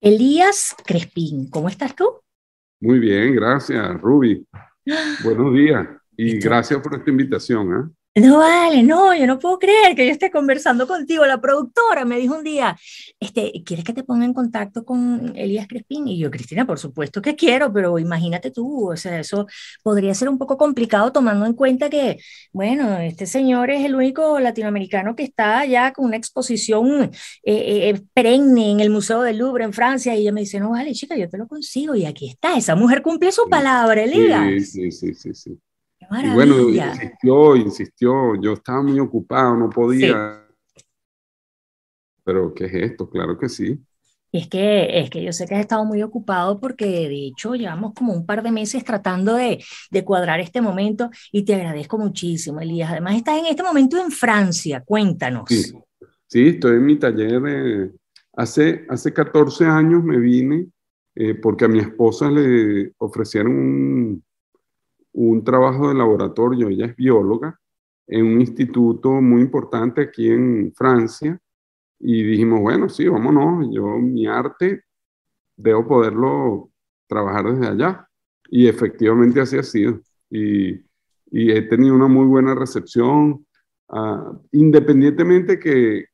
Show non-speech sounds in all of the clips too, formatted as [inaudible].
Elías Crespín, ¿cómo estás tú? Muy bien, gracias, Ruby. [gasps] Buenos días y gracias por esta invitación. ¿eh? No vale, no, yo no puedo creer que yo esté conversando contigo. La productora me dijo un día, este, ¿quieres que te ponga en contacto con Elías Crespín? Y yo, Cristina, por supuesto que quiero, pero imagínate tú, o sea, eso podría ser un poco complicado tomando en cuenta que, bueno, este señor es el único latinoamericano que está ya con una exposición eh, eh, eh, perenne en el Museo del Louvre en Francia. Y ella me dice, no vale, chica, yo te lo consigo. Y aquí está, esa mujer cumple su palabra, Elías. Sí, sí, sí, sí. Y bueno, insistió, insistió, yo estaba muy ocupado, no podía. Pero, ¿qué es esto? Claro que sí. es que, es que yo sé que has estado muy ocupado porque de hecho llevamos como un par de meses tratando de, de cuadrar este momento y te agradezco muchísimo, Elías. Además, estás en este momento en Francia, cuéntanos. Sí, sí estoy en mi taller. hace, hace 14 años me vine eh, porque a mi esposa le ofrecieron un, un trabajo de laboratorio, ella es bióloga, en un instituto muy importante aquí en Francia, y dijimos, bueno, sí, vámonos, yo mi arte debo poderlo trabajar desde allá. Y efectivamente así ha sido. Y, he tenido una muy buena recepción, ah, independientemente que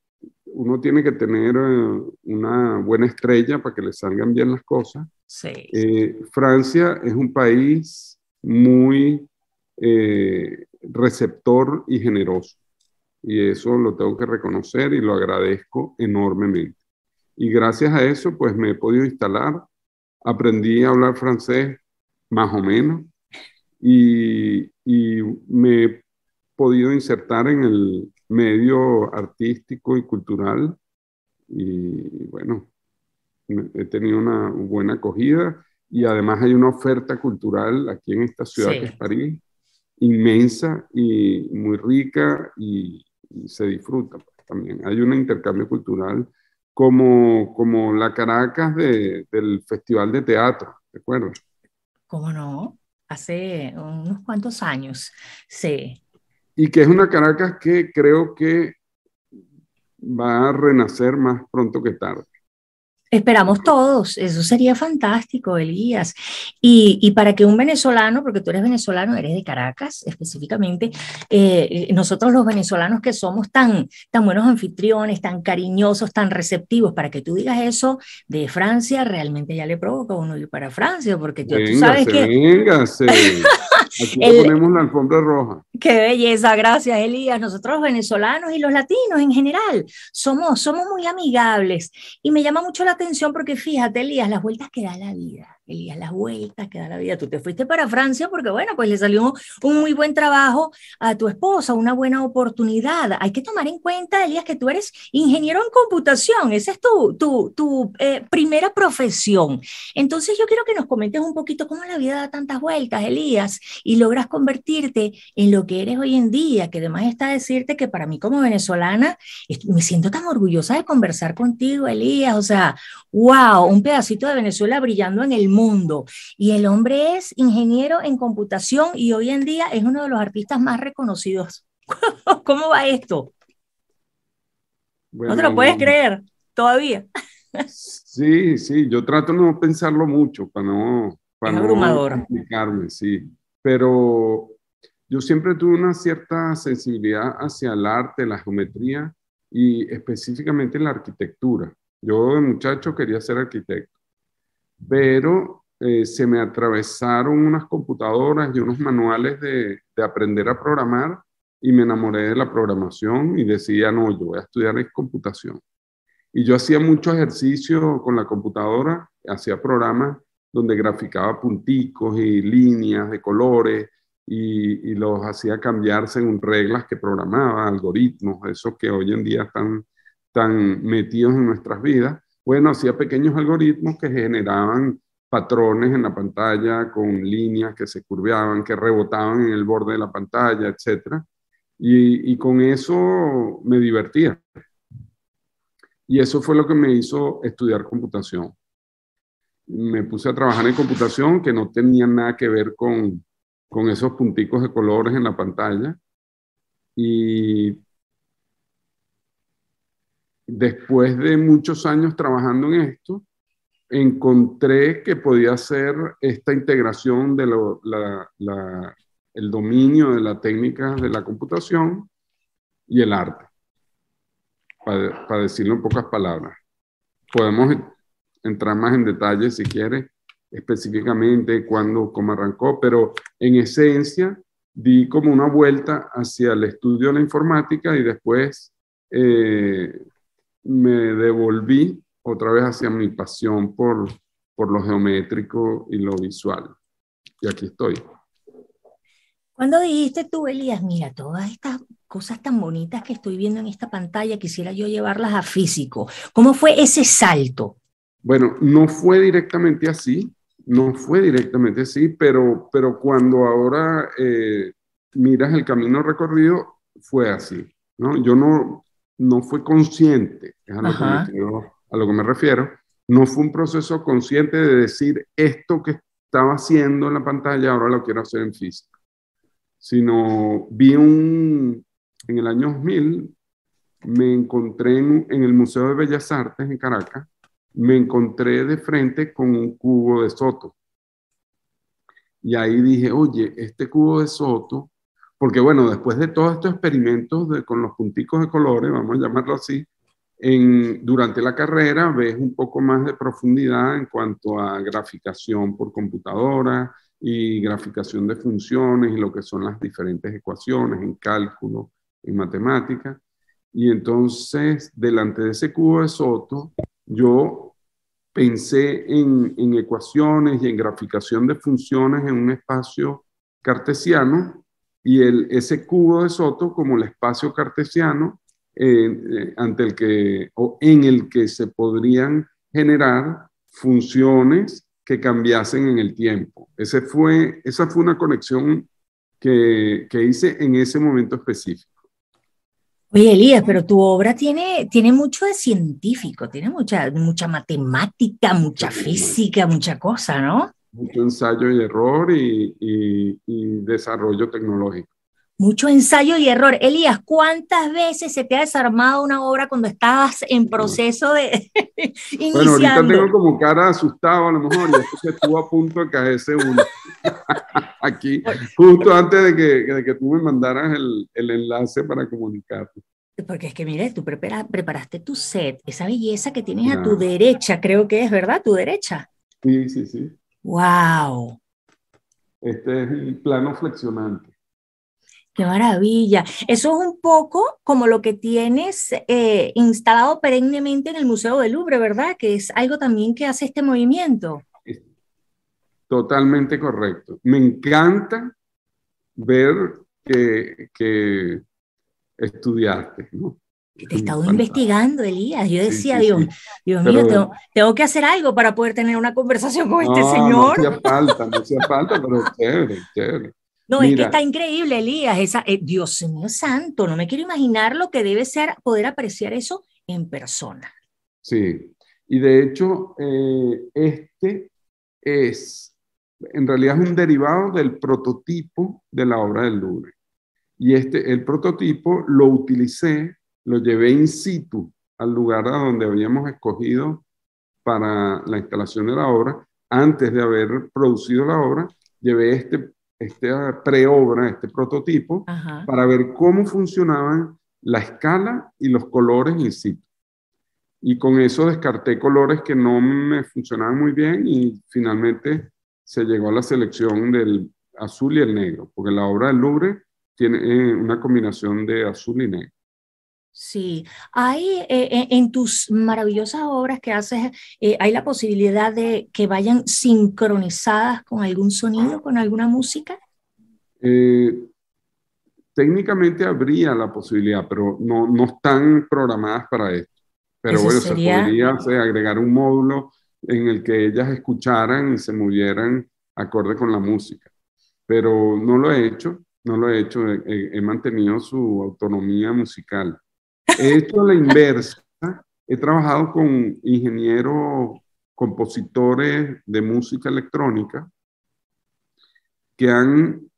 uno tiene que tener eh, una buena estrella para que le salgan bien las cosas. Sí. Eh, Francia es un país muy eh, receptor y generoso. Y eso lo tengo que reconocer y lo agradezco enormemente. Y gracias a eso, pues me he podido instalar, aprendí a hablar francés más o menos y, y me he podido insertar en el medio artístico y cultural. Y bueno, he tenido una buena acogida y además hay una oferta cultural aquí en esta ciudad que es París, inmensa y muy rica y, se disfruta pues, también. Hay un intercambio cultural como, como la Caracas de, del Festival de Teatro, ¿de acuerdo? ¿Cómo no? Hace unos cuantos años, sí. Y que es una Caracas que creo que va a renacer más pronto que tarde. Esperamos todos, eso sería fantástico, Elías. Y, para que un venezolano, porque tú eres venezolano, eres de Caracas específicamente, eh, nosotros los venezolanos que somos tan, tan buenos anfitriones, tan cariñosos, tan receptivos, para que tú digas eso de Francia, realmente ya le provoca a uno ir para Francia, porque tú, sabes que... [laughs] Aquí ponemos la alfombra roja. Qué belleza, gracias Elías. Nosotros los venezolanos y los latinos en general somos, somos muy amigables y me llama mucho la atención porque fíjate Elías, las vueltas que da la vida. Elías, las vueltas que da la vida. Tú te fuiste para Francia porque, bueno, pues le salió un muy buen trabajo a tu esposa, una buena oportunidad. Hay que tomar en cuenta, Elías, que tú eres ingeniero en computación. Esa es tu, tu, tu eh, primera profesión. Entonces yo quiero que nos comentes un poquito cómo la vida da tantas vueltas, Elías, y logras convertirte en lo que eres hoy en día, que además está decirte que para mí como venezolana me siento tan orgullosa de conversar contigo, Elías. O sea, wow, un pedacito de Venezuela brillando en el mundo. Y el hombre es ingeniero en computación y hoy en día es uno de los artistas más reconocidos. [laughs] ¿Cómo va esto? no te lo puedes creer todavía. Sí, sí, yo trato de no pensarlo mucho para no, para explicarme, sí. Pero yo siempre tuve una cierta sensibilidad hacia el arte, la geometría y específicamente la arquitectura. Yo de muchacho quería ser arquitecto pero eh, se me atravesaron unas computadoras y unos manuales de, de, aprender a programar y me enamoré de la programación y decía, no, yo voy a estudiar computación. Y yo hacía mucho ejercicio con la computadora, hacía programas donde graficaba punticos y líneas de colores y, y, los hacía cambiar según reglas que programaba, algoritmos, esos que hoy en día están tan metidos en nuestras vidas. Bueno, hacía pequeños algoritmos que generaban patrones en la pantalla con líneas que se curveaban, que rebotaban en el borde de la pantalla, etc. Y, y con eso me divertía. Y eso fue lo que me hizo estudiar computación. Me puse a trabajar en computación que no tenía nada que ver con, con esos punticos de colores en la pantalla. y después de muchos años trabajando en esto, encontré que podía hacer esta integración de el dominio de la técnica de la computación y el arte, para, para decirlo en pocas palabras. Podemos entrar más en detalle si quiere, específicamente cuándo, cómo arrancó, pero en esencia di como una vuelta hacia el estudio de la informática y después eh, me devolví otra vez hacia mi pasión por, por lo geométrico y lo visual. Y aquí estoy. Cuando dijiste tú, Elías, mira, todas estas cosas tan bonitas que estoy viendo en esta pantalla, quisiera yo llevarlas a físico. ¿Cómo fue ese salto? Bueno, no fue directamente así, no fue directamente así, pero, pero cuando ahora eh, miras el camino recorrido, fue así. ¿no? Yo no, no fui consciente, es a lo, que me, a lo que me refiero, no fue un proceso consciente de decir esto que estaba haciendo en la pantalla, ahora lo quiero hacer en físico, sino vi un, en el año 2000, me encontré en, en el Museo de Bellas Artes en Caracas, me encontré de frente con un cubo de Soto. Y ahí dije, oye, este cubo de Soto, porque bueno, después de todos estos experimentos con los punticos de colores, vamos a llamarlo así, en, durante la carrera ves un poco más de profundidad en cuanto a graficación por computadora y graficación de funciones y lo que son las diferentes ecuaciones en cálculo, en matemática. Y entonces, delante de ese cubo de Soto, yo pensé en, ecuaciones y en graficación de funciones en un espacio cartesiano y el, ese cubo de Soto como el espacio cartesiano eh, eh, ante el que, o en el que se podrían generar funciones que cambiasen en el tiempo. Ese fue, esa fue una conexión que, que hice en ese momento específico. Oye, Elías, pero tu obra tiene, tiene mucho de científico, tiene mucha, mucha matemática, mucha física, mucha cosa, ¿no? Mucho ensayo y error y, y, desarrollo tecnológico. Mucho ensayo y error. Elías, ¿cuántas veces se te ha desarmado una obra cuando estabas en proceso de iniciando? [laughs] Bueno, ahorita tengo como cara asustado a lo mejor, y después estuvo a punto de caerse uno. [laughs] Aquí, justo antes de que, de que tú me mandaras el, el enlace para comunicarte. Porque es que, mire, tú preparaste tu set, esa belleza que tienes a tu derecha, creo que es, ¿verdad? Tu derecha. Sí, sí, sí. ¡Wow! Este es el plano flexionante. ¡Qué maravilla! Eso es un poco como lo que tienes eh, instalado perennemente en el Museo del Louvre, ¿verdad? Que es algo también que hace este movimiento. Totalmente correcto. Me encanta ver que, que estudiaste, ¿no? Te he estado investigando, Elías. Yo decía, Dios, Dios mío, tengo, que hacer algo para poder tener una conversación con este señor. No hacía falta, no hacía falta, pero chévere, chévere. No, es que está increíble, Elías. Esa, eh, Dios mío santo, no me quiero imaginar lo que debe ser poder apreciar eso en persona. Sí, y de hecho, eh, este es en realidad es un derivado del prototipo de la obra del Louvre. Y este, el prototipo lo utilicé, lo llevé in situ al lugar a donde habíamos escogido para la instalación de la obra. Antes de haber producido la obra, llevé este, este preobra, este prototipo, para ver cómo funcionaban la escala y los colores in situ. Y con eso descarté colores que no me funcionaban muy bien y finalmente se llegó a la selección del azul y el negro, porque la obra del Louvre tiene eh, una combinación de azul y negro. Sí, hay eh, eh, en tus maravillosas obras que haces, hay la posibilidad de que vayan sincronizadas con algún sonido, con alguna música. técnicamente habría la posibilidad, pero no, no están programadas para esto. Pero bueno, se podría agregar un módulo en el que ellas escucharan y se movieran acorde con la música. Pero no lo he hecho, no lo he hecho, he, mantenido su autonomía musical. He hecho la inversa, he trabajado con ingenieros, compositores de música electrónica que han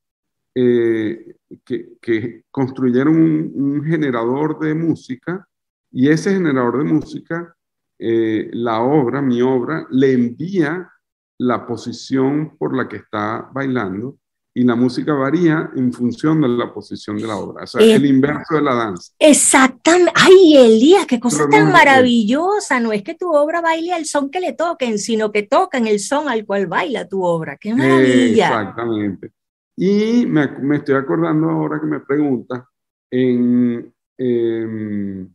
eh, que, construyeron un, generador de música y ese generador de música, eh, la obra, mi obra, le envía la posición por la que está bailando y la música varía en función de la posición de la obra, o sea, el inverso de la danza. Exactamente. Ay, Elías, qué cosa tan maravillosa. No es que tu obra baile al son que le toquen, sino que tocan el son al cual baila tu obra. Qué maravilla. Exactamente. Y me, estoy acordando ahora que me pregunta, en, en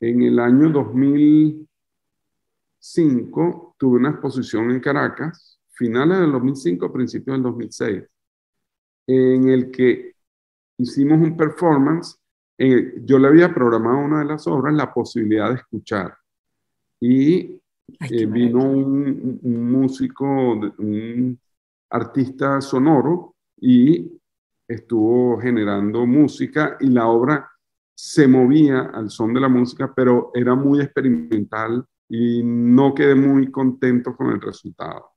el año 2005 tuve una exposición en Caracas finales del 2005, principios del 2006, en el que hicimos un performance. yo le había programado una de las obras la posibilidad de escuchar. Y eh, vino un, músico, un artista sonoro y estuvo generando música y la obra se movía al son de la música, pero era muy experimental y no quedé muy contento con el resultado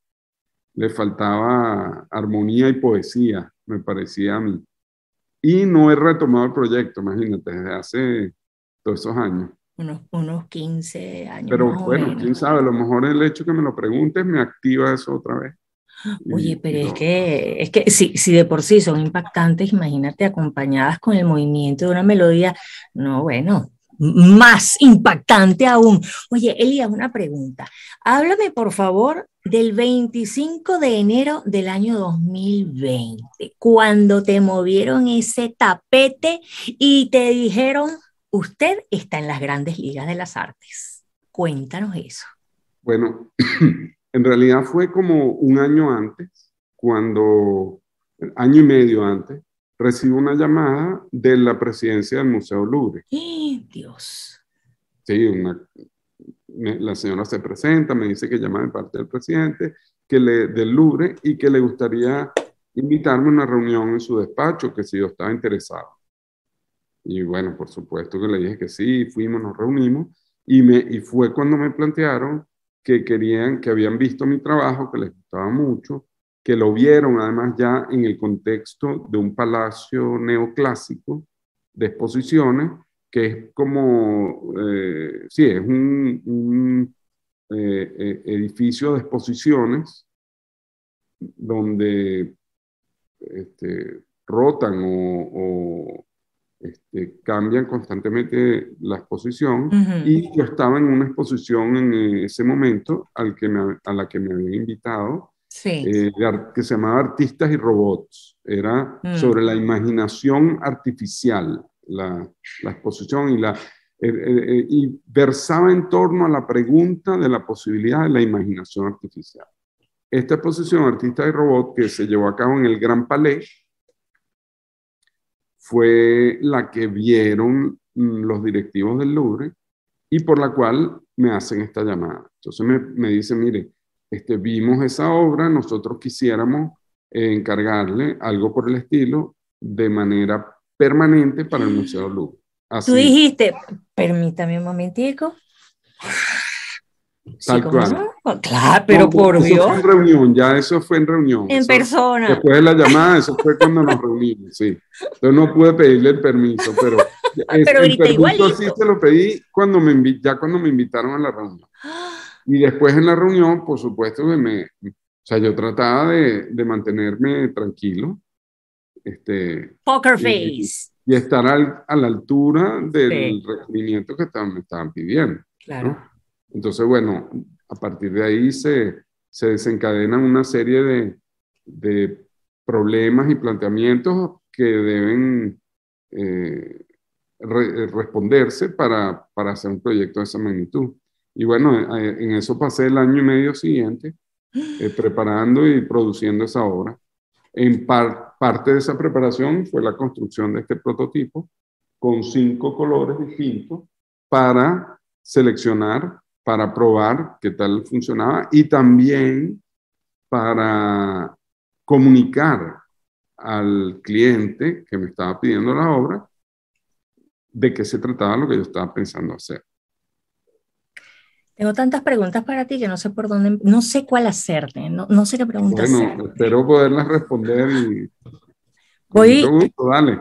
le faltaba armonía y poesía, me parecía a mí. Y no he retomado el proyecto, imagínate, desde hace todos esos años. Unos, unos 15 años. Pero bueno, quién sabe, a lo mejor el hecho que me lo preguntes me activa eso otra vez. Oye, pero es que, es que si, si de por sí son impactantes, imagínate acompañadas con el movimiento de una melodía, no, bueno, más impactante aún. Oye, Elías, una pregunta. Háblame, por favor, del 25 de enero del año 2020, cuando te movieron ese tapete y te dijeron, usted está en las grandes ligas de las artes. Cuéntanos eso. Bueno, [clears throat] en realidad fue como un año antes, cuando, año y medio antes, recibo una llamada de la presidencia del Museo Louvre. [gasps] Dios! Sí, la señora se presenta, me dice que llama de parte del presidente, que le, del Louvre, y que le gustaría invitarme a una reunión en su despacho, que si yo estaba interesado. Y bueno, por supuesto que le dije que sí, fuimos, nos reunimos, y, me, y fue cuando me plantearon que querían, que habían visto mi trabajo, que les gustaba mucho, que lo vieron además ya en el contexto de un palacio neoclásico de exposiciones, que es como, eh, sí, es un, eh, eh, edificio de exposiciones donde este, rotan o, este, cambian constantemente la exposición y yo estaba en una exposición en ese momento al que a la que me habían invitado eh, que se llamaba Artistas y Robots. Era mm. sobre la imaginación artificial, la, la exposición y, la, eh, eh, y versaba en torno a la pregunta de la posibilidad de la imaginación artificial. Esta exposición Artistas y Robots, que se llevó a cabo en el Gran Palais, fue la que vieron mm, los directivos del Louvre y por la cual me hacen esta llamada. Entonces me, me dicen, mire, este, vimos esa obra, nosotros quisiéramos encargarle algo por el estilo de manera permanente para el Museo Louvre. Tú dijiste, permítame un momentico. Tal cual. Claro, pero por Dios. Fue en reunión, ya eso fue en reunión. En persona. Después de la llamada, eso fue cuando nos reunimos, sí. Entonces no pude pedirle el permiso, pero, [laughs] pero el permiso sí se lo pedí cuando me, ya cuando me invitaron a la reunión. Y después en la reunión, por supuesto, me, o sea, yo trataba de, de mantenerme tranquilo. Este, Poker face. Y, estar a la altura del requerimiento que estaban, me estaban pidiendo. Claro. Entonces, bueno, a partir de ahí se, se desencadenan una serie de, de, problemas y planteamientos que deben eh, responderse para, para hacer un proyecto de esa magnitud. Y bueno, en eso pasé el año y medio siguiente, eh, preparando y produciendo esa obra. En parte de esa preparación fue la construcción de este prototipo con cinco colores distintos para seleccionar, para probar qué tal funcionaba y también para comunicar al cliente que me estaba pidiendo la obra de qué se trataba lo que yo estaba pensando hacer. Tengo tantas preguntas para ti que no sé por dónde, no sé cuál hacerte, no, no sé qué preguntas Bueno, espero poderlas responder y... Voy, dale.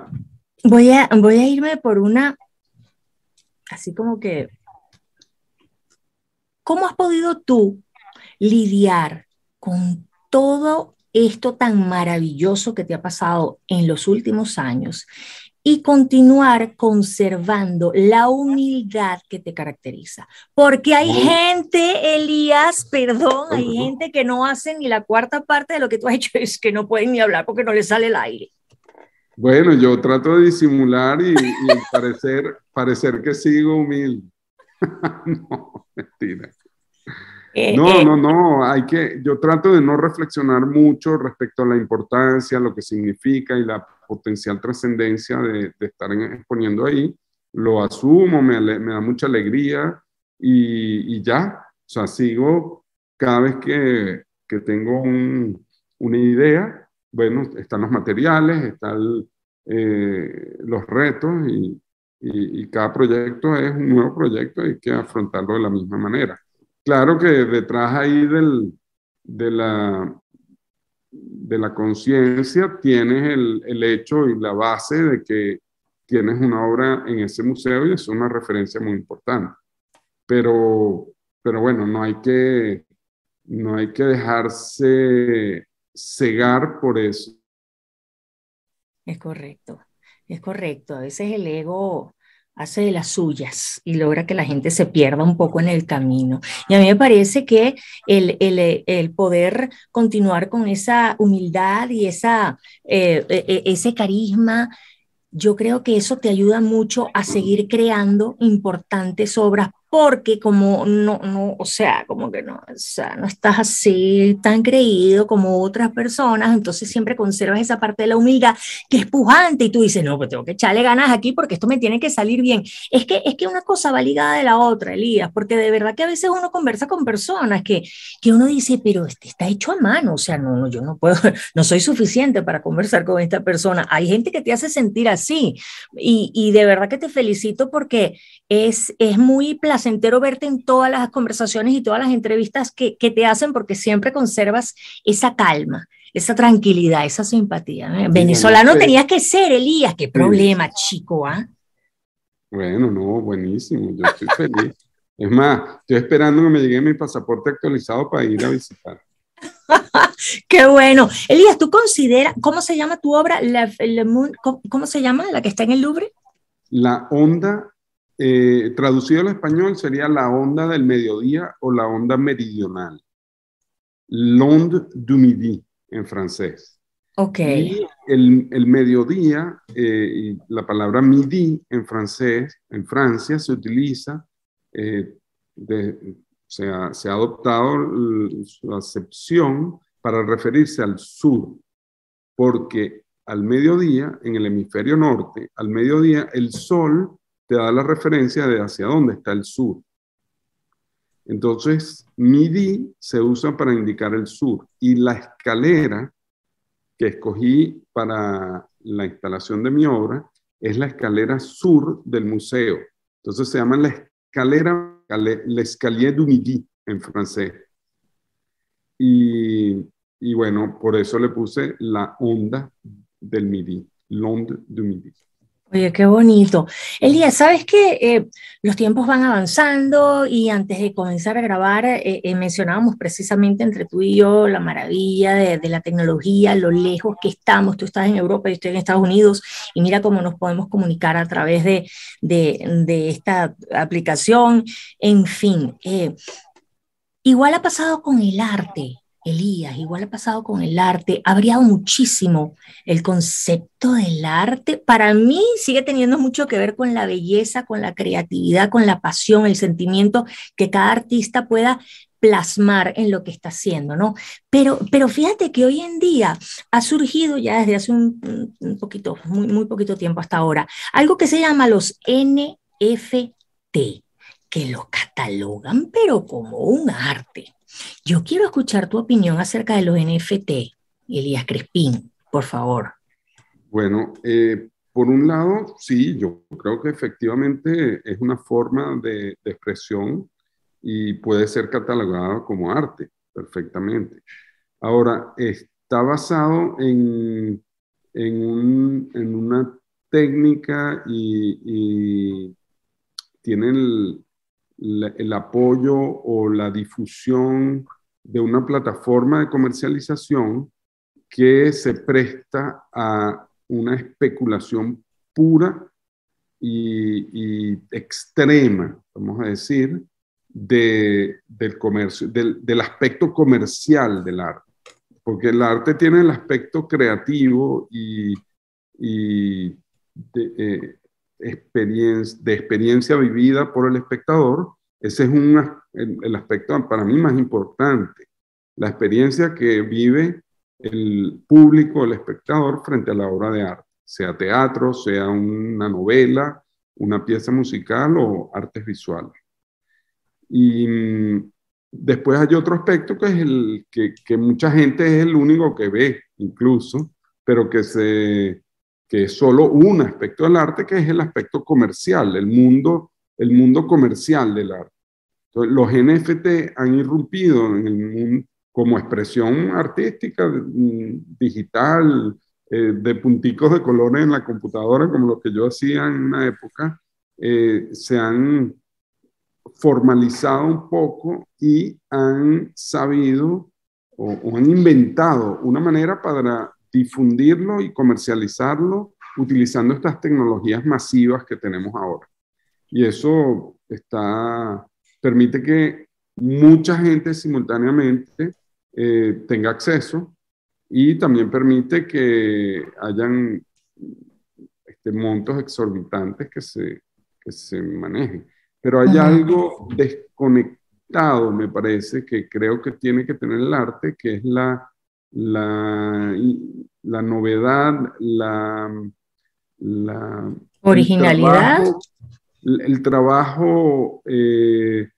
Voy a, voy a irme por una, así como que, ¿cómo has podido tú lidiar con todo esto tan maravilloso que te ha pasado en los últimos años y continuar conservando la humildad que te caracteriza. Porque hay gente, Elías, perdón, hay gente que no hace ni la cuarta parte de lo que tú has [laughs] hecho, es que no pueden ni hablar porque no les sale el aire. Bueno, yo trato de disimular y, parecer, parecer que sigo humilde. [laughs] no, mentira. Eh, no, eh. no, no, hay que, yo trato de no reflexionar mucho respecto a la importancia, lo que significa y la potencial trascendencia de, estar exponiendo ahí. Lo asumo, me, da mucha alegría y, ya, o sea, sigo cada vez que, que tengo una idea, bueno, están los materiales, están eh, los retos y, y cada proyecto es un nuevo proyecto y hay que afrontarlo de la misma manera. Claro que detrás ahí del, de la, de la conciencia tienes el, el, hecho y la base de que tienes una obra en ese museo y es una referencia muy importante. Pero, pero bueno, no hay que, no hay que dejarse cegar por eso. Es correcto, es correcto. A veces el ego hace de las suyas y logra que la gente se pierda un poco en el camino. Y a mí me parece que el, el, el poder continuar con esa humildad y esa, eh, e, e, ese carisma, yo creo que eso te ayuda mucho a seguir creando importantes obras porque como no, no, o sea, como que no, o sea, no estás así tan creído como otras personas, entonces siempre conservas esa parte de la humildad que es pujante y tú dices, no, pues tengo que echarle ganas aquí porque esto me tiene que salir bien. Es que, es que una cosa va ligada de la otra, Elías, porque de verdad que a veces uno conversa con personas que, que uno dice, pero este está hecho a mano, o sea, no, no, yo no puedo, [laughs] no soy suficiente para conversar con esta persona. Hay gente que te hace sentir así y, y de verdad que te felicito porque es, es muy placentero entero verte en todas las conversaciones y todas las entrevistas que, que te hacen porque siempre conservas esa calma, esa tranquilidad, esa simpatía. Venezolano tenías que ser, Elías, qué problema, chico, ¿ah? Bueno, no, buenísimo, yo estoy feliz. Es más, estoy esperando que me llegue mi pasaporte actualizado para ir a visitar. [laughs] Qué bueno. Elías, ¿tú consideras, cómo se llama tu obra? La, ¿cómo, se llama la que está en el Louvre? La onda eh, traducido al español sería la onda del mediodía o la onda meridional. L'onde du midi en francés. Ok. el, el, mediodía, eh, y la palabra midi en francés, en Francia se utiliza, eh, se, ha, se, ha, adoptado su acepción para referirse al sur, porque al mediodía, en el hemisferio norte, al mediodía el sol te da la referencia de hacia dónde está el sur. Entonces, MIDI se usa para indicar el sur y la escalera que escogí para la instalación de mi obra es la escalera sur del museo. Entonces se llama la escalera, l'escalier du midi en francés. Y, y bueno, por eso le puse la onda del midi, l'onde du midi. Oye, qué bonito. Elías, ¿sabes que eh, los tiempos van avanzando y antes de comenzar a grabar eh, eh, mencionábamos precisamente entre tú y yo la maravilla de, la tecnología, lo lejos que estamos. Tú estás en Europa, yo estoy en Estados Unidos y mira cómo nos podemos comunicar a través de, de esta aplicación. En fin, igual ha pasado con el arte. Elías, igual ha pasado con el arte, ha variado muchísimo el concepto del arte. Para mí sigue teniendo mucho que ver con la belleza, con la creatividad, con la pasión, el sentimiento que cada artista pueda plasmar en lo que está haciendo, ¿no? Pero, pero fíjate que hoy en día ha surgido ya desde hace un, poquito, muy, muy poquito tiempo hasta ahora, algo que se llama los NFT, que lo catalogan pero como un arte. Yo quiero escuchar tu opinión acerca de los NFT, Elías Crespín, por favor. Bueno, eh, por un lado, sí, yo creo que efectivamente es una forma de, expresión y puede ser catalogado como arte perfectamente. Ahora, está basado en, en, una técnica y, tiene el, el, apoyo o la difusión de una plataforma de comercialización que se presta a una especulación pura y, extrema, vamos a decir, de, del comercio, del, del, aspecto comercial del arte. Porque el arte tiene el aspecto creativo y, y de, eh, experiencia, de experiencia vivida por el espectador. Ese es un, el, aspecto para mí más importante. La experiencia que vive el público, el espectador, frente a la obra de arte, sea teatro, sea una novela, una pieza musical o artes visuales. Y mm, después hay otro aspecto que es el que, que, mucha gente es el único que ve, incluso, pero que, se, que es solo un aspecto del arte, que es el aspecto comercial, el mundo, el mundo comercial del arte. Entonces, los NFT han irrumpido en el mundo como expresión artística, mm, digital, eh, de punticos de colores en la computadora, como lo que yo hacía en una época, eh, se han formalizado un poco y han sabido o, o, han inventado una manera para difundirlo y comercializarlo utilizando estas tecnologías masivas que tenemos ahora. Y eso está, permite que mucha gente simultáneamente eh, tenga acceso y también permite que hayan este, montos exorbitantes que se, que se manejen. Pero hay algo desconectado, me parece, que creo que tiene que tener el arte, que es la, la, la novedad, la, la originalidad. El trabajo, eh,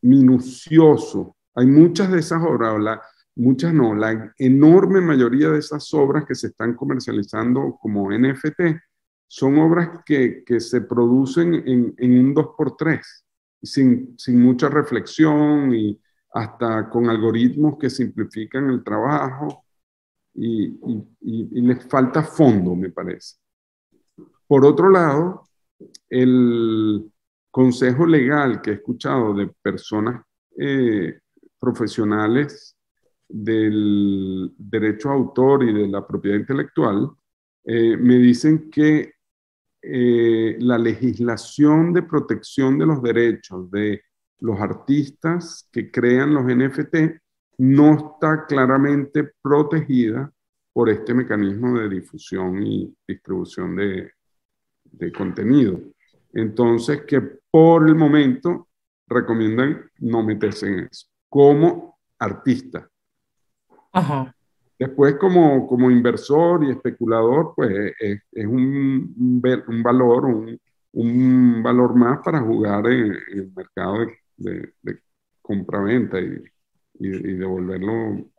minucioso hay muchas de esas obras, muchas no, la enorme mayoría de esas obras que se están comercializando como NFT son obras que, que se producen en, en un 2x3, sin, sin mucha reflexión y hasta con algoritmos que simplifican el trabajo y, les falta fondo, me parece. Por otro lado, el consejo legal que he escuchado de personas eh, profesionales del derecho a autor y de la propiedad intelectual eh, me dicen que eh, la legislación de protección de los derechos de los artistas que crean los NFT no está claramente protegida por este mecanismo de difusión y distribución de, de contenido. Entonces, que por el momento recomiendan no meterse en eso como artista. Después, como, como inversor y especulador, pues es, es un, un, valor, un, un, valor más para jugar en, el mercado de, de, compra-venta y, y, y, devolverlo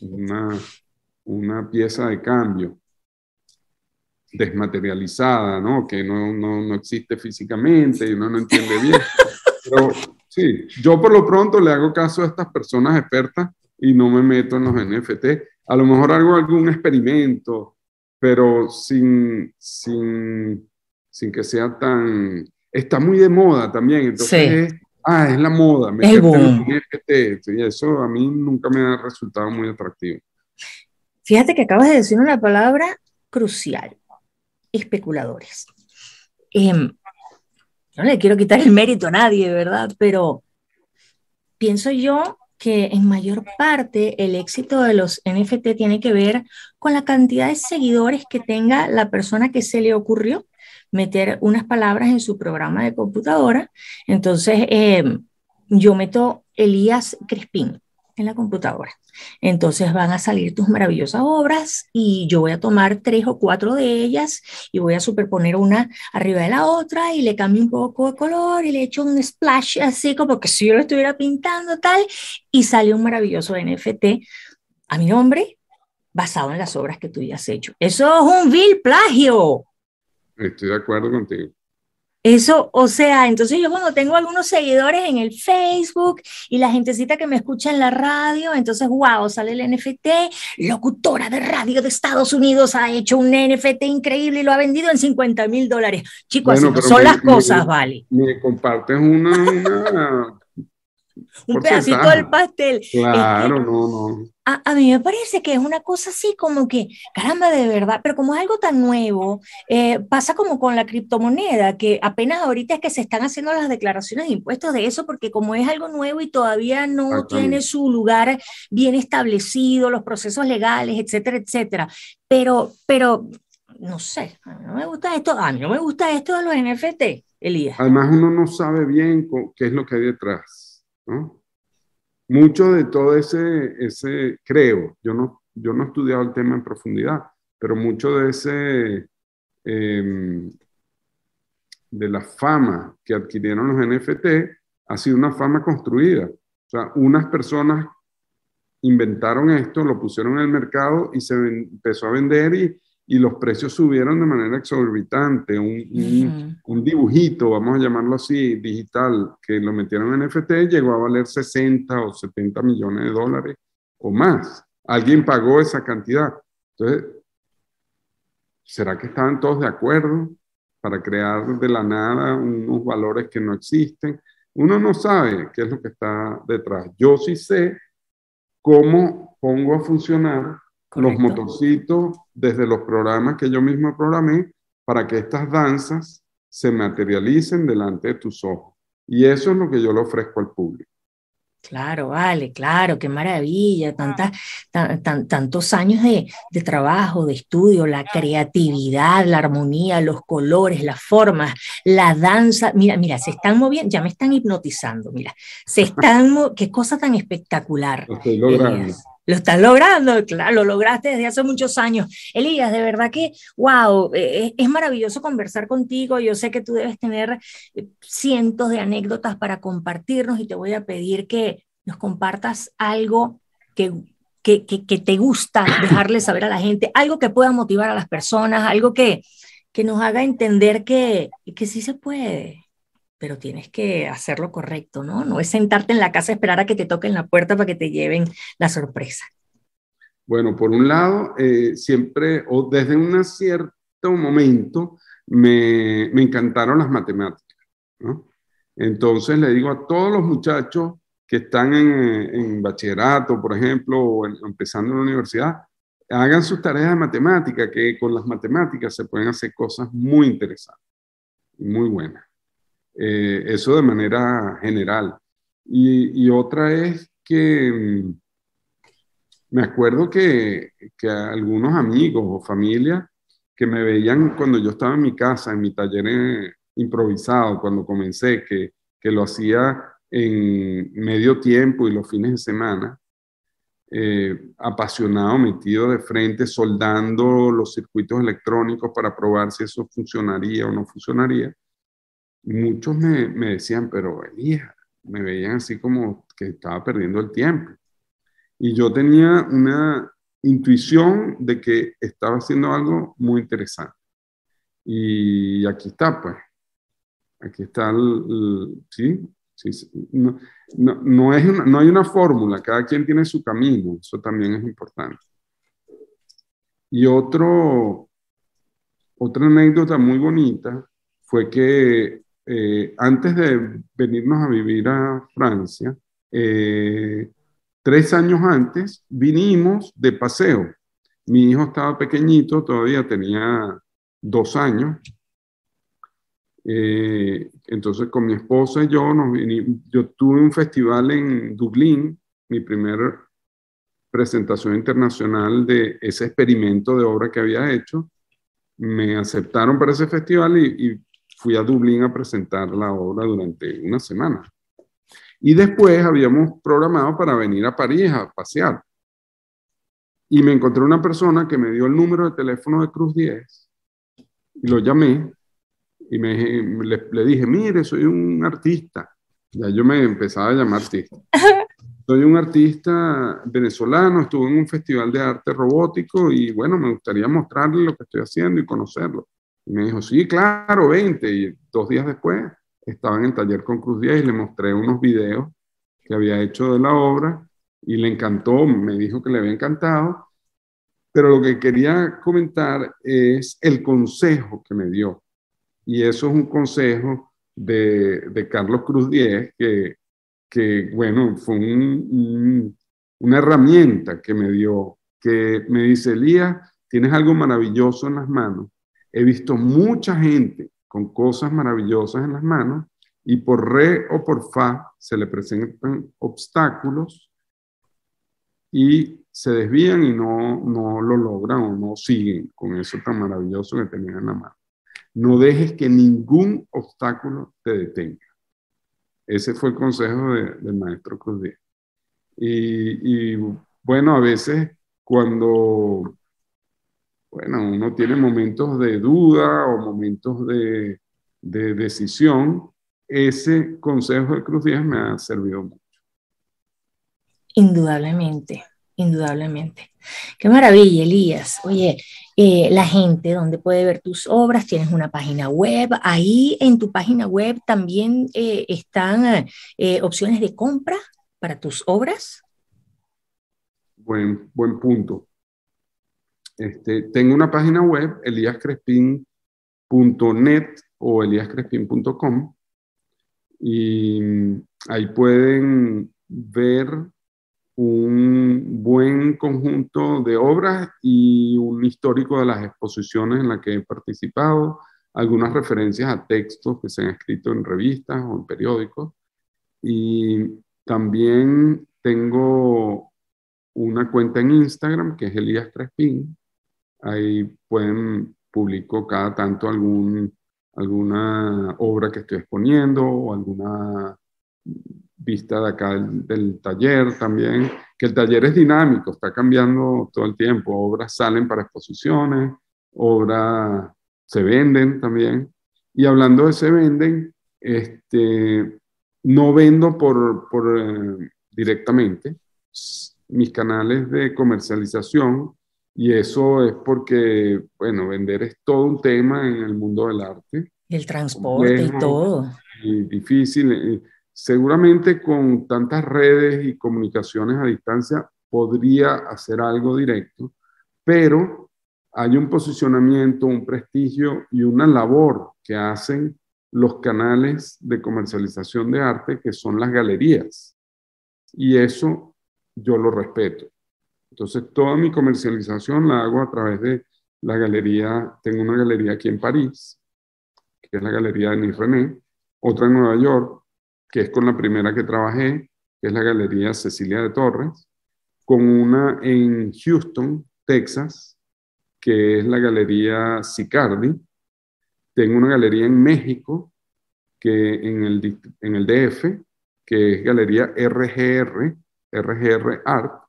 una, una pieza de cambio desmaterializada, ¿no? Que no, no, no existe físicamente y uno no entiende bien. [laughs] Pero Sí, yo por lo pronto le hago caso a estas personas expertas y no me meto en los NFT. A lo mejor hago algún experimento, pero sin, sin, sin que sea tan... Está muy de moda también, entonces sí. Ah, es la moda. Me el boom. NFT. Y eso a mí nunca me ha resultado muy atractivo. Fíjate que acabas de decir una palabra crucial, especuladores. Eh, no le quiero quitar el mérito a nadie, ¿verdad? Pero pienso yo que en mayor parte el éxito de los NFT tiene que ver con la cantidad de seguidores que tenga la persona que se le ocurrió meter unas palabras en su programa de computadora. Entonces, eh, yo meto Elías Crispín en la computadora. Entonces van a salir tus maravillosas obras y yo voy a tomar tres o cuatro de ellas y voy a superponer una arriba de la otra y le cambio un poco de color y le echo un splash así como que si yo lo estuviera pintando tal y sale un maravilloso NFT a mi nombre basado en las obras que tú ya has hecho. Eso es un vil plagio. Estoy de acuerdo contigo. Eso, o sea, entonces yo cuando tengo algunos seguidores en el Facebook y la gentecita que me escucha en la radio, entonces, wow, sale el NFT, locutora de radio de Estados Unidos ha hecho un NFT increíble y lo ha vendido en 50 mil dólares. Chicos, así son las cosas, vale. Me compartes una [laughs] un pedacito del pastel. Claro, no, no. A, mí me parece que es una cosa así como que, caramba, de verdad, pero como es algo tan nuevo, eh, pasa como con la criptomoneda, que apenas ahorita es que se están haciendo las declaraciones de impuestos de eso, porque como es algo nuevo y todavía no tiene su lugar bien establecido, los procesos legales, etcétera, etcétera. Pero, pero, no sé, a mí no me gusta esto, a mí no me gusta esto de los NFT, Elías. Además, uno no sabe bien qué es lo que hay detrás. Mucho de todo ese, ese, creo, yo no, yo no he estudiado el tema en profundidad, pero mucho de ese, em, de la fama que adquirieron los NFT ha sido una fama construida. O sea, unas personas inventaron esto, lo pusieron en el mercado y se empezó a vender y, y los precios subieron de manera exorbitante. Un, un, dibujito, vamos a llamarlo así, digital, que lo metieron en NFT, llegó a valer 60 o 70 millones de dólares o más. Alguien pagó esa cantidad. Entonces, ¿será que estaban todos de acuerdo para crear de la nada unos valores que no existen? Uno no sabe qué es lo que está detrás. Yo sí sé cómo pongo a funcionar los motorcitos desde los programas que yo mismo programé para que estas danzas se materialicen delante de tus ojos. Y eso es lo que yo le ofrezco al público. Claro, vale, claro, qué maravilla, tantas, tantos años de, de, trabajo, de estudio, la creatividad, la armonía, los colores, las formas, la danza. Mira, mira, se están moviendo, ya me están hipnotizando, mira, se están, qué cosa tan espectacular. Lo estoy logrando. Lo estás logrando, claro, lo lograste desde hace muchos años. Elías, de verdad que, wow, eh, es, maravilloso conversar contigo. Yo sé que tú debes tener eh, cientos de anécdotas para compartirnos y te voy a pedir que nos compartas algo que, que, que, te gusta dejarle saber a la gente, algo que pueda motivar a las personas, algo que, que nos haga entender que, que sí se puede pero tienes que hacerlo correcto, ¿no? No es sentarte en la casa esperar a que te toquen la puerta para que te lleven la sorpresa. Bueno, por un lado, eh, siempre, o desde un cierto momento, me, me encantaron las matemáticas, ¿no? Entonces le digo a todos los muchachos que están en, en bachillerato, por ejemplo, o empezando en la universidad, hagan sus tareas de matemática, que con las matemáticas se pueden hacer cosas muy interesantes, muy buenas. Eh, eso de manera general. Y, otra es que mm, me acuerdo que, que, algunos amigos o familia que me veían cuando yo estaba en mi casa, en mi taller eh, improvisado, cuando comencé, que, que lo hacía en medio tiempo y los fines de semana, eh, apasionado, metido de frente, soldando los circuitos electrónicos para probar si eso funcionaría o no funcionaría muchos me, me decían, pero Elías, me veían así como que estaba perdiendo el tiempo. Y yo tenía una intuición de que estaba haciendo algo muy interesante. Y aquí está, pues. Aquí está el, sí, sí, No, no, no, es no hay una fórmula, cada quien tiene su camino, eso también es importante. Y otro, otra anécdota muy bonita fue que eh, antes de venirnos a vivir a Francia, eh, tres años antes, vinimos de paseo. Mi hijo estaba pequeñito, todavía tenía dos años. Eh, entonces con mi esposa y yo nos vinimos, yo tuve un festival en Dublín, mi primera presentación internacional de ese experimento de obra que había hecho. Me aceptaron para ese festival y, y fui a Dublín a presentar la obra durante una semana. Y después habíamos programado para venir a París a pasear. Y me encontré una persona que me dio el número de teléfono de Cruz 10 y lo llamé y me, le, le dije, mire, soy un artista. Ya yo me empezaba a llamar artista. [laughs] Soy un artista venezolano, estuve en un festival de arte robótico y bueno, me gustaría mostrarle lo que estoy haciendo y conocerlo. Y me dijo, sí, claro, 20. Y dos días después estaba en el taller con Cruz Díaz y le mostré unos videos que había hecho de la obra y le encantó, me dijo que le había encantado. Pero lo que quería comentar es el consejo que me dio. Y eso es un consejo de, de Carlos Cruz Díez, que, que bueno, fue una herramienta que me dio, que me dice, Elías, tienes algo maravilloso en las manos. He visto mucha gente con cosas maravillosas en las manos y por re o por fa se le presentan obstáculos y se desvían y no, no lo logran o no siguen con eso tan maravilloso que tenían en la mano. No dejes que ningún obstáculo te detenga. Ese fue el consejo del maestro Cruz. Y, y, bueno, a veces cuando bueno, uno tiene momentos de duda o momentos de, de decisión, ese consejo de Cruz Díaz me ha servido mucho. Indudablemente, indudablemente. Qué maravilla, Elías. Oye, eh, la gente donde puede ver tus obras, tienes una página web. Ahí en tu página web también eh, están eh, opciones de compra para tus obras. Buen, buen punto. Este, tengo una página web, eliascrespin.net o eliascrespin.com y ahí pueden ver un buen conjunto de obras y un histórico de las exposiciones en las que he participado, algunas referencias a textos que se han escrito en revistas o en periódicos. Y también tengo una cuenta en Instagram que es Elías Crespin. Ahí pueden, publico cada tanto algún, alguna obra que estoy exponiendo o alguna vista de acá del, taller también, que el taller es dinámico, está cambiando todo el tiempo, obras salen para exposiciones, obras se venden también. Y hablando de se venden, este, no vendo por, por eh, directamente mis canales de comercialización y eso es porque, bueno, vender es todo un tema en el mundo del arte. El transporte y todo. Y difícil. Eh, Seguramente con tantas redes y comunicaciones a distancia podría hacer algo directo, pero hay un posicionamiento, un prestigio y una labor que hacen los canales de comercialización de arte, que son las galerías. Y eso yo lo respeto. Entonces, toda mi comercialización la hago a través de la galería. Tengo una galería aquí en París, que es la galería de René, otra en Nueva York, que es con la primera que trabajé, que es la Galería Cecilia de Torres, con una en Houston, Texas, que es la Galería Sicardi. Tengo una galería en México, que en el, en el DF, que es Galería RGR, RGR Art.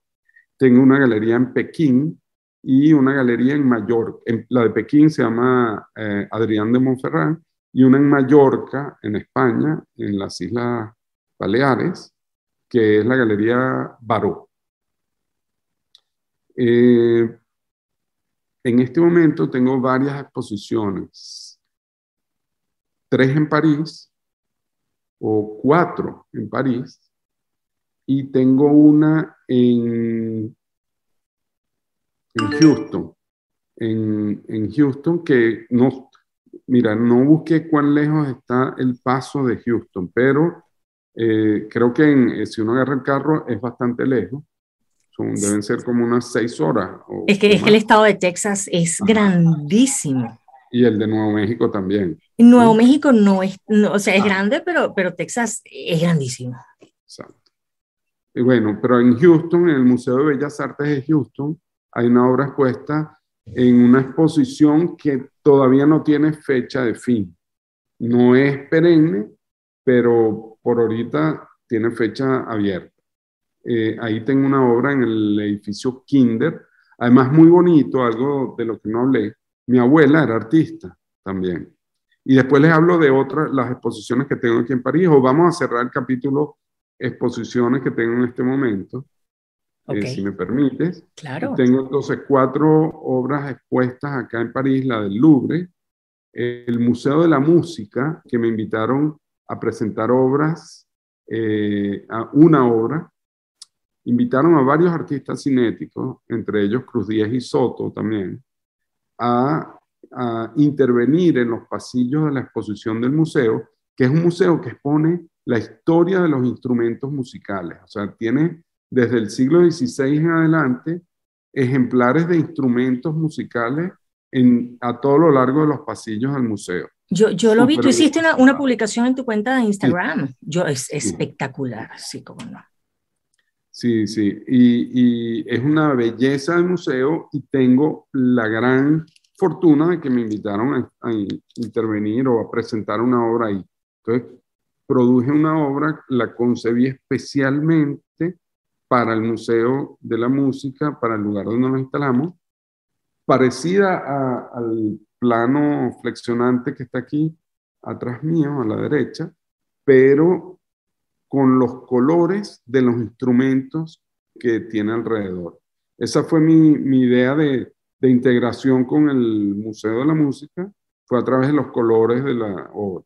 Tengo una galería en Pekín y una galería en Mallorca. la de Pekín se llama eh, Adrián de Montferrand y una en Mallorca, en España, en las Islas Baleares, que es la Galería Baró. Eh, en este momento tengo varias exposiciones, tres en París o cuatro en París y tengo una en, en Houston, en, en Houston que no, mira, no busqué cuán lejos está el paso de Houston, pero eh, creo que eh, si uno agarra el carro es bastante lejos. deben ser como unas seis horas. es que, es que el estado de Texas es grandísimo. Y el de Nuevo México también. Nuevo México no es, o sea, es ah. grande, pero, pero Texas es grandísimo. Exacto. Bueno, pero en Houston, en el Museo de Bellas Artes de Houston, hay una obra expuesta en una exposición que todavía no tiene fecha de fin. No es perenne, pero por ahorita tiene fecha abierta. Eh, ahí tengo una obra en el edificio Kinder, además muy bonito, algo de lo que no hablé. Mi abuela era artista también. Y después les hablo de otras, las exposiciones que tengo aquí en París, o vamos a cerrar el capítulo exposiciones que tengo en este momento. Eh, si me permites. Claro. Tengo entonces cuatro obras expuestas acá en París, la del Louvre, el Museo de la Música, que me invitaron a presentar obras, eh, a una obra. Invitaron a varios artistas cinéticos, entre ellos Cruz Díaz y Soto también, a, intervenir en los pasillos de la exposición del museo, que es un museo que expone la historia de los instrumentos musicales. O sea, tiene desde el siglo XVI en adelante ejemplares de instrumentos musicales en, a todo lo largo de los pasillos del museo. Yo, yo lo vi, tú hiciste una, una, publicación en tu cuenta de Instagram. Yo, es espectacular, sí, como no. Sí, sí, y, y, es una belleza del museo y tengo la gran fortuna de que me invitaron a, a, intervenir o a presentar una obra ahí. Entonces, produje una obra, la concebí especialmente para el Museo de la Música, para el lugar donde nos instalamos, parecida al plano flexionante que está aquí atrás mío, a la derecha, pero con los colores de los instrumentos que tiene alrededor. Esa fue mi, idea de, de, integración con el Museo de la Música, fue a través de los colores de la obra.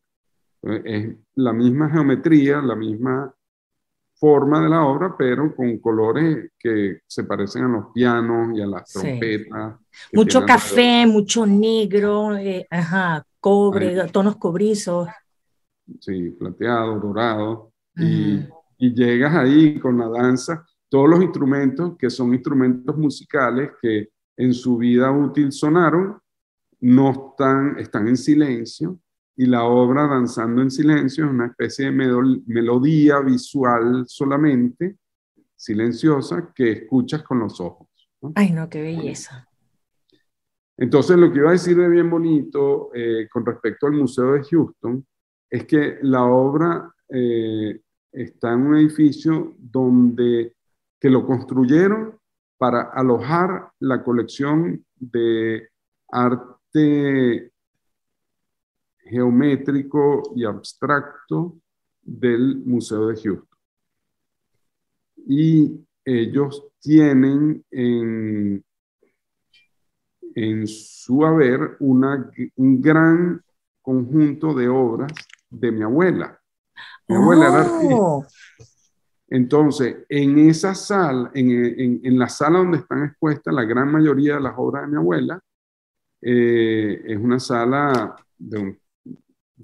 Es la misma geometría, la misma forma de la obra, pero con colores que se parecen a los pianos y a las trompetas. Mucho café, mucho negro, eh, ajá, cobre, tonos cobrizos. Sí, plateado, dorado. y, y, llegas ahí con la danza, todos los instrumentos que son instrumentos musicales que en su vida útil sonaron, no están, están en silencio y la obra Danzando en Silencio es una especie de melodía visual solamente, silenciosa, que escuchas con los ojos. Ay, no, qué belleza. Entonces, lo que iba a decir de bien bonito eh, con respecto al Museo de Houston es que la obra eh, está en un edificio donde que lo construyeron para alojar la colección de arte geométrico y abstracto del Museo de Houston. Y ellos tienen en, en su haber una, un gran conjunto de obras de mi abuela. Mi abuela era oh. Entonces, en esa sala, en, en, en, la sala donde están expuestas la gran mayoría de las obras de mi abuela, eh, es una sala de un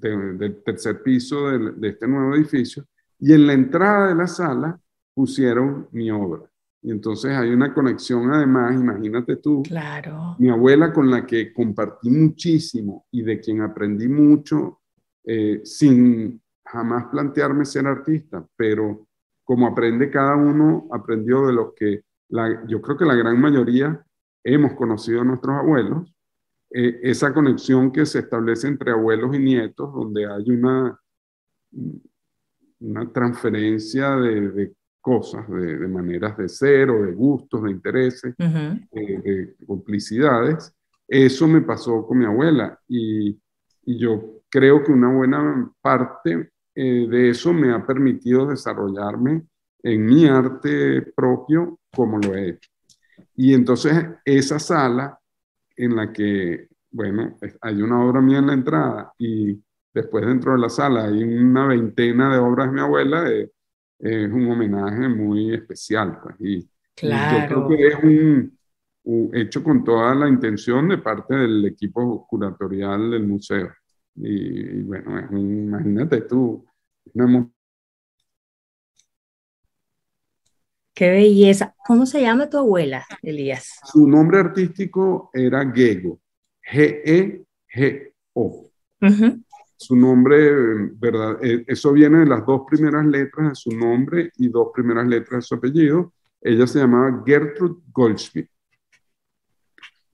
del tercer piso de, este nuevo edificio, y en la entrada de la sala pusieron mi obra. Y entonces hay una conexión además, imagínate tú, claro. mi abuela con la que compartí muchísimo y de quien aprendí mucho eh, sin jamás plantearme ser artista, pero como aprende cada uno, aprendió de lo que la, yo creo que la gran mayoría hemos conocido a nuestros abuelos eh, esa conexión que se establece entre abuelos y nietos, donde hay una, una transferencia de, cosas, de, maneras de ser o de gustos, de intereses, eh, de complicidades. Eso me pasó con mi abuela y, y yo creo que una buena parte eh, de eso me ha permitido desarrollarme en mi arte propio como lo he hecho. Y entonces esa sala en la que, bueno, hay una obra mía en la entrada y después dentro de la sala hay una veintena de obras de mi abuela, es un homenaje muy especial. Pues, y, claro. yo creo que es un, hecho con toda la intención de parte del equipo curatorial del museo. Y, bueno, imagínate tú, una Qué belleza. ¿Cómo se llama tu abuela, Elías? Su nombre artístico era Gego, G-E-G-O. Su nombre, ¿verdad? E, eso viene de las dos primeras letras de su nombre y dos primeras letras de su apellido. Ella se llamaba Gertrude Goldschmidt.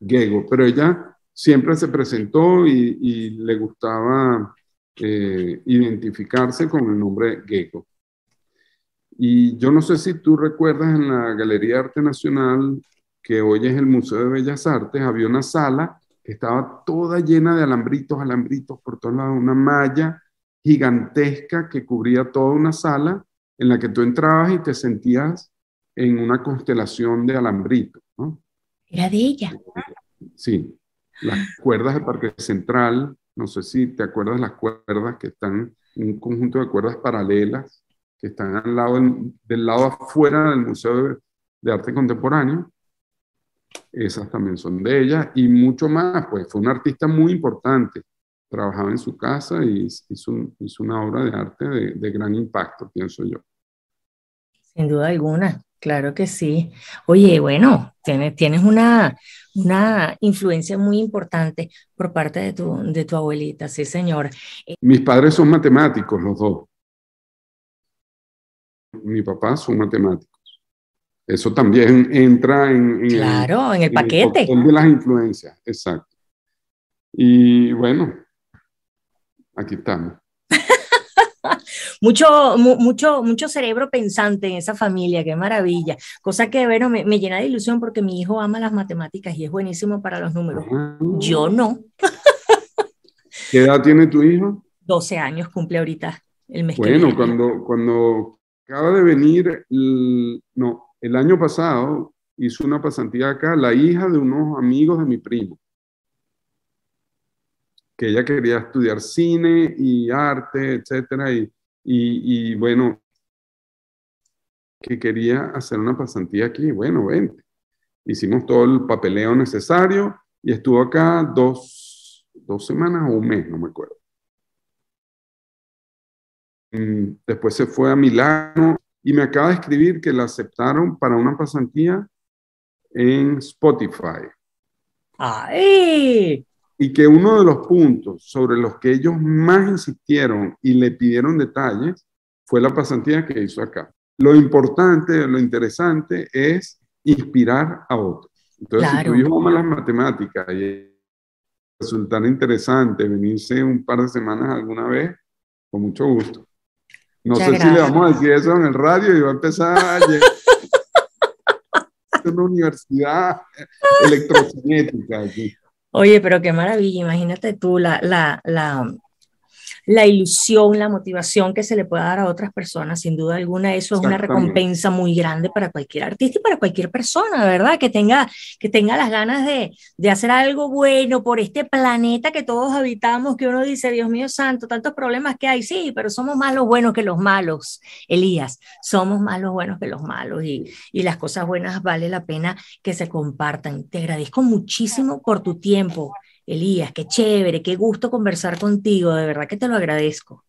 Gego, pero ella siempre se presentó y, le gustaba eh, identificarse con el nombre Gego. Y yo no sé si tú recuerdas en la Galería de Arte Nacional, que hoy es el Museo de Bellas Artes, había una sala que estaba toda llena de alambritos, alambritos por todos lados, una malla gigantesca que cubría toda una sala en la que tú entrabas y te sentías en una constelación de alambritos. ¿no? Era de ella. Sí, las cuerdas del Parque Central no sé si te acuerdas las cuerdas que están, un conjunto de cuerdas paralelas que están al lado del, lado afuera del Museo de, Arte Contemporáneo. Esas también son de ella y mucho más, pues fue un artista muy importante. Trabajaba en su casa y hizo, hizo una obra de arte de, de gran impacto, pienso yo. Sin duda alguna, claro que sí. Oye, bueno, tienes, tienes una, una influencia muy importante por parte de tu, de tu abuelita, sí, señor. Mis padres son matemáticos, los dos. Mi papá son matemáticos. Eso también entra en, claro, en el, paquete. de las influencias, exacto. Y bueno, aquí estamos. [laughs] mucho, mucho, mucho cerebro pensante en esa familia, qué maravilla. Cosa que, bueno, me, me, llena de ilusión porque mi hijo ama las matemáticas y es buenísimo para los números. Yo no. ¿Qué edad tiene tu hijo? 12 años cumple ahorita el mes bueno, que cuando, cuando acaba de venir, no, el año pasado hizo una pasantía acá, la hija de unos amigos de mi primo que ella quería estudiar cine y arte, etcétera, y, y, bueno, que quería hacer una pasantía aquí. Bueno, vente. Hicimos todo el papeleo necesario y estuvo acá dos, dos semanas o un mes, no me acuerdo. Mm, después se fue a Milano y me acaba de escribir que la aceptaron para una pasantía en Spotify. ¡Ay! y que uno de los puntos sobre los que ellos más insistieron y le pidieron detalles fue la pasantía que hizo acá. Lo importante, lo interesante es inspirar a otros. Entonces, si tu hijo ama las matemáticas y resultar interesante venirse un par de semanas alguna vez, con mucho gusto. No sé si le vamos a decir eso en el radio y va a empezar a llegar una universidad electrocinética aquí. Oye, pero qué maravilla, imagínate tú la, la, la, la ilusión, la motivación que se le pueda dar a otras personas, sin duda alguna, eso es una recompensa muy grande para cualquier artista y para cualquier persona, ¿verdad? Que tenga, que tenga las ganas de, de hacer algo bueno por este planeta que todos habitamos, que uno dice, Dios mío santo, tantos problemas que hay, sí, pero somos más los buenos que los malos, Elías, somos más los buenos que los malos y, y las cosas buenas vale la pena que se compartan. Te agradezco muchísimo por tu tiempo Elías, qué chévere, qué gusto conversar contigo, de verdad que te lo agradezco.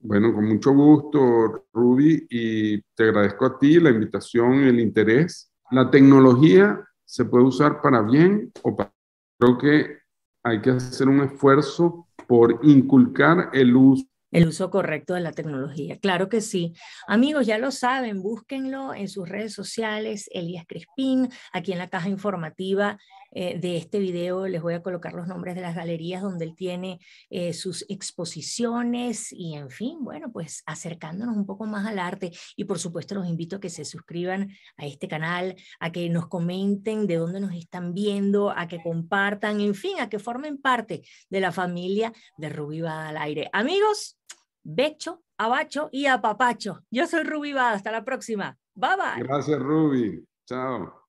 Bueno, con mucho gusto, Ruby, y te agradezco a ti la invitación y el interés. La tecnología se puede usar para bien o para... Creo que hay que hacer un esfuerzo por inculcar el uso el uso correcto de la tecnología. Claro que sí. Amigos, ya lo saben, búsquenlo en sus redes sociales, Elías Crispín, aquí en la caja informativa eh, de este video les voy a colocar los nombres de las galerías donde él tiene eh, sus exposiciones y en fin, bueno, pues acercándonos un poco más al arte y por supuesto los invito a que se suscriban a este canal, a que nos comenten de dónde nos están viendo, a que compartan, en fin, a que formen parte de la familia de Rubí al aire. Amigos, becho, abacho y apapacho. Yo soy Rubí hasta la próxima. Bye bye. Gracias, Ruby. Chao.